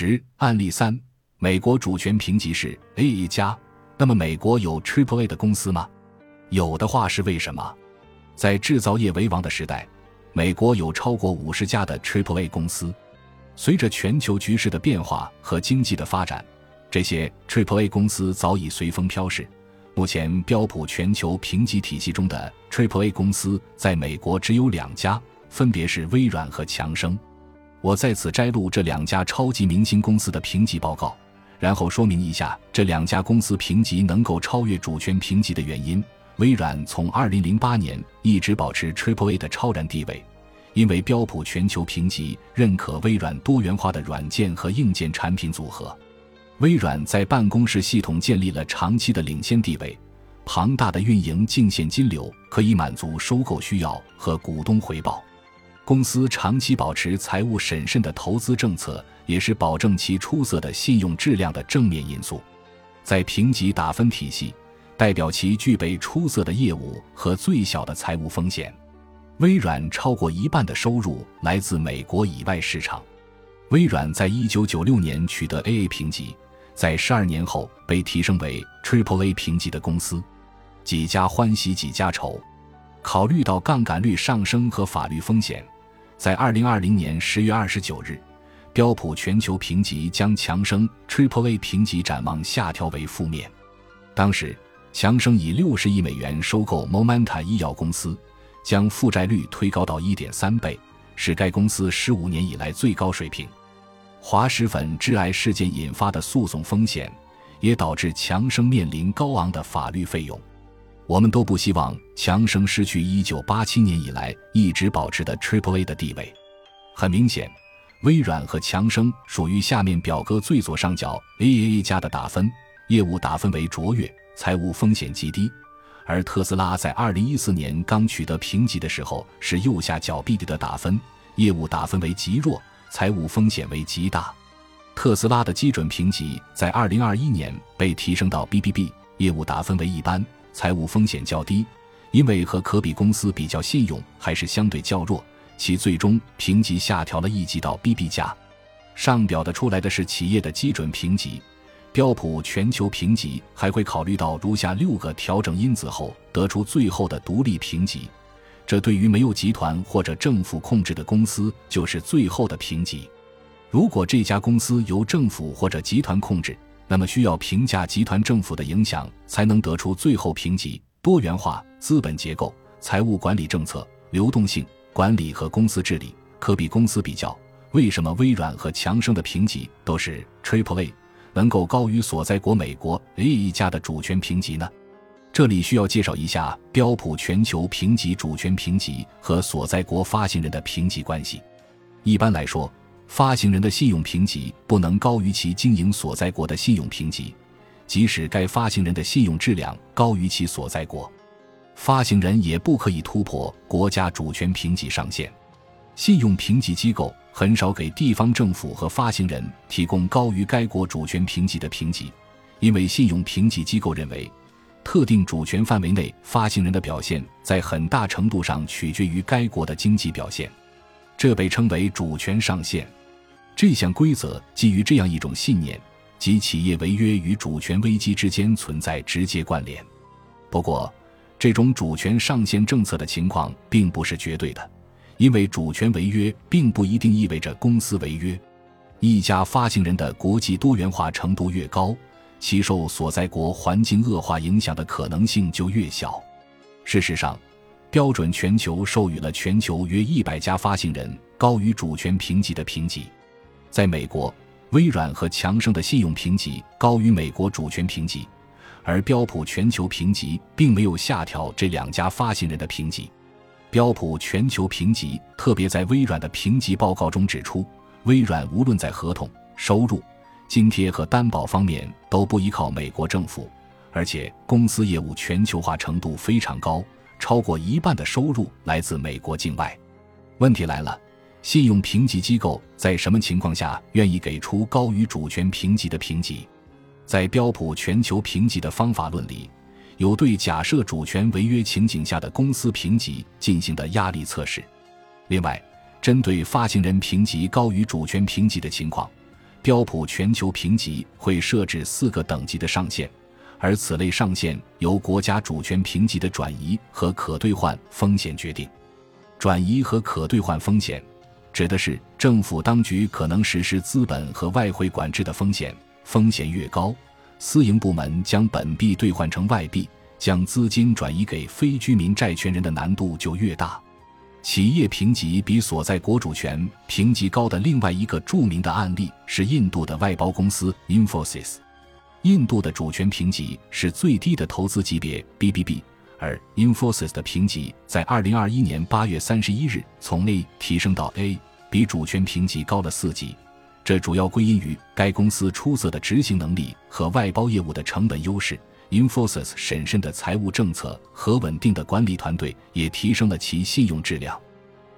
十案例三：美国主权评级是 AA 加，那么美国有 Triple A 的公司吗？有的话是为什么？在制造业为王的时代，美国有超过五十家的 Triple A 公司。随着全球局势的变化和经济的发展，这些 Triple A 公司早已随风飘逝。目前标普全球评级体系中的 Triple A 公司在美国只有两家，分别是微软和强生。我在此摘录这两家超级明星公司的评级报告，然后说明一下这两家公司评级能够超越主权评级的原因。微软从2008年一直保持 Triple A 的超然地位。因为标普全球评级认可微软多元化的软件和硬件产品组合，微软在办公室系统建立了长期的领先地位，庞大的运营净现金流可以满足收购需要和股东回报。公司长期保持财务审慎的投资政策，也是保证其出色的信用质量的正面因素。在评级打分体系，代表其具备出色的业务和最小的财务风险。微软超过一半的收入来自美国以外市场。微软在一九九六年取得 AA 评级，在十二年后被提升为 Triple A 评级的公司。几家欢喜几家愁。考虑到杠杆率上升和法律风险，在二零二零年十月二十九日，标普全球评级将强生 Triple A 评级展望下调为负面。当时，强生以六十亿美元收购 Momenta 医药公司。将负债率推高到一点三倍，是该公司十五年以来最高水平。滑石粉致癌事件引发的诉讼风险，也导致强生面临高昂的法律费用。我们都不希望强生失去一九八七年以来一直保持的 Triple A 的地位。很明显，微软和强生属于下面表格最左上角 AAA 加的打分，业务打分为卓越，财务风险极低。而特斯拉在二零一四年刚取得评级的时候是右下角 BD 的打分，业务打分为极弱，财务风险为极大。特斯拉的基准评级在二零二一年被提升到 BBB，业务打分为一般，财务风险较低。因为和可比公司比较，信用还是相对较弱，其最终评级下调了一级到 BB 加。上表的出来的是企业的基准评级。标普全球评级还会考虑到如下六个调整因子后得出最后的独立评级，这对于没有集团或者政府控制的公司就是最后的评级。如果这家公司由政府或者集团控制，那么需要评价集团政府的影响才能得出最后评级。多元化、资本结构、财务管理政策、流动性管理和公司治理可比公司比较。为什么微软和强生的评级都是 Triple A？能够高于所在国美国 A 一家的主权评级呢？这里需要介绍一下标普全球评级主权评级和所在国发行人的评级关系。一般来说，发行人的信用评级不能高于其经营所在国的信用评级，即使该发行人的信用质量高于其所在国，发行人也不可以突破国家主权评级上限。信用评级机构。很少给地方政府和发行人提供高于该国主权评级的评级，因为信用评级机构认为，特定主权范围内发行人的表现在很大程度上取决于该国的经济表现，这被称为主权上限。这项规则基于这样一种信念，即企业违约与主权危机之间存在直接关联。不过，这种主权上限政策的情况并不是绝对的。因为主权违约并不一定意味着公司违约，一家发行人的国际多元化程度越高，其受所在国环境恶化影响的可能性就越小。事实上，标准全球授予了全球约一百家发行人高于主权评级的评级。在美国，微软和强生的信用评级高于美国主权评级，而标普全球评级并没有下调这两家发行人的评级。标普全球评级特别在微软的评级报告中指出，微软无论在合同、收入、津贴和担保方面都不依靠美国政府，而且公司业务全球化程度非常高，超过一半的收入来自美国境外。问题来了，信用评级机构在什么情况下愿意给出高于主权评级的评级？在标普全球评级的方法论里。有对假设主权违约情景下的公司评级进行的压力测试。另外，针对发行人评级高于主权评级的情况，标普全球评级会设置四个等级的上限，而此类上限由国家主权评级的转移和可兑换风险决定。转移和可兑换风险，指的是政府当局可能实施资本和外汇管制的风险。风险越高，私营部门将本币兑换成外币，将资金转移给非居民债权人的难度就越大。企业评级比所在国主权评级高的另外一个著名的案例是印度的外包公司 Infosys。印度的主权评级是最低的投资级别 BBB。而 Infosys 的评级在二零二一年八月三十一日从 A 提升到 A，比主权评级高了四级。这主要归因于该公司出色的执行能力和外包业务的成本优势。Infosys 审慎的财务政策和稳定的管理团队也提升了其信用质量。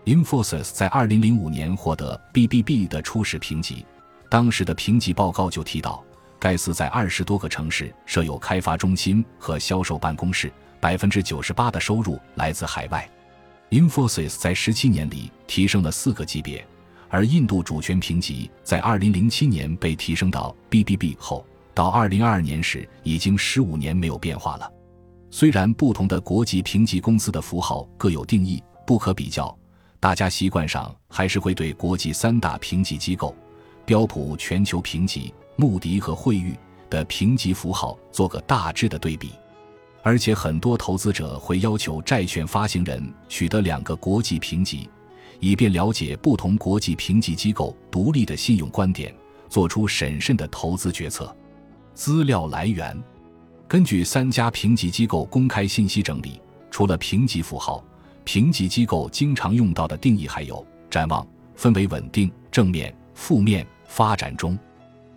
Infosys 在二零零五年获得 BBB 的初始评级，当时的评级报告就提到，该司在二十多个城市设有开发中心和销售办公室。百分之九十八的收入来自海外。Infosys 在十七年里提升了四个级别，而印度主权评级在二零零七年被提升到 BBB 后，到二零二二年时已经十五年没有变化了。虽然不同的国际评级公司的符号各有定义，不可比较，大家习惯上还是会对国际三大评级机构——标普全球评级、穆迪和惠誉的评级符号做个大致的对比。而且很多投资者会要求债券发行人取得两个国际评级，以便了解不同国际评级机构独立的信用观点，做出审慎的投资决策。资料来源：根据三家评级机构公开信息整理，除了评级符号，评级机构经常用到的定义还有展望，分为稳定、正面、负面、发展中。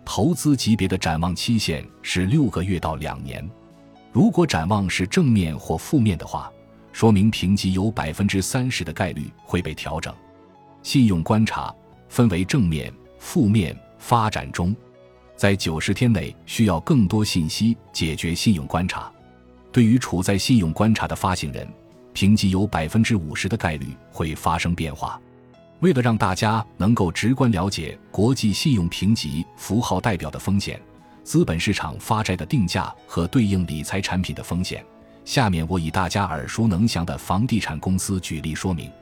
投资级别的展望期限是六个月到两年。如果展望是正面或负面的话，说明评级有百分之三十的概率会被调整。信用观察分为正面、负面、发展中，在九十天内需要更多信息解决信用观察。对于处在信用观察的发行人，评级有百分之五十的概率会发生变化。为了让大家能够直观了解国际信用评级符号代表的风险。资本市场发债的定价和对应理财产品的风险。下面我以大家耳熟能详的房地产公司举例说明。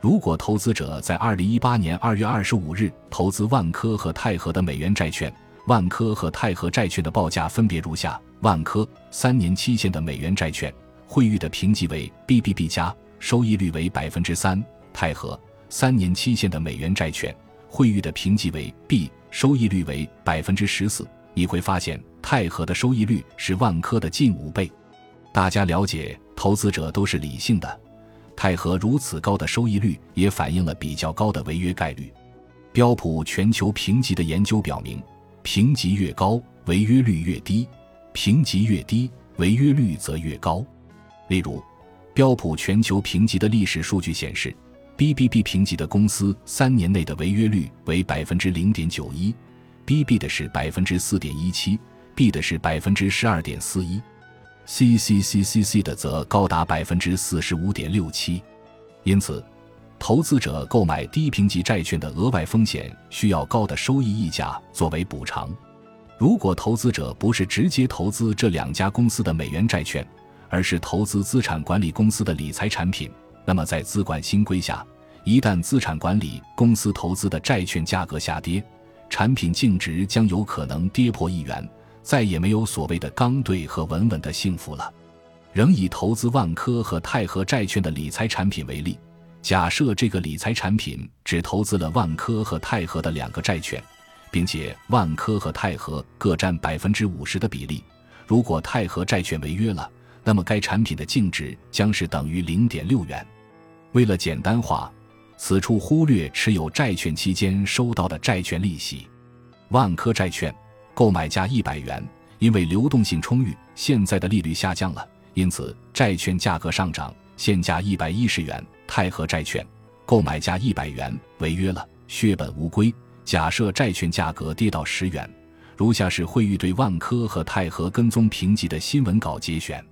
如果投资者在二零一八年二月二十五日投资万科和泰禾的美元债券，万科和泰禾债券的报价分别如下：万科三年期限的美元债券，惠誉的评级为 BBB 加，收益率为百分之三；泰禾三年期限的美元债券，惠誉的评级为 B，收益率为百分之十四。你会发现，泰禾的收益率是万科的近五倍。大家了解，投资者都是理性的，泰禾如此高的收益率也反映了比较高的违约概率。标普全球评级的研究表明，评级越高，违约率越低；评级越低，违约率则越高。例如，标普全球评级的历史数据显示，BBB 评级的公司三年内的违约率为百分之零点九一。BB 的是百分之四点一七，B 的是百分之十二点四一，CCCCC 的则高达百分之四十五点六七。因此，投资者购买低评级债券的额外风险需要高的收益溢价作为补偿。如果投资者不是直接投资这两家公司的美元债券，而是投资资产管理公司的理财产品，那么在资管新规下，一旦资产管理公司投资的债券价格下跌，产品净值将有可能跌破一元，再也没有所谓的刚兑和稳稳的幸福了。仍以投资万科和泰禾债券的理财产品为例，假设这个理财产品只投资了万科和泰禾的两个债券，并且万科和泰禾各占百分之五十的比例。如果泰禾债券违约了，那么该产品的净值将是等于零点六元。为了简单化。此处忽略持有债券期间收到的债券利息。万科债券购买价一百元，因为流动性充裕，现在的利率下降了，因此债券价格上涨，现价一百一十元。泰和债券购买价一百元，违约了，血本无归。假设债券价格跌到十元，如下是惠誉对万科和泰和跟踪评级的新闻稿节选。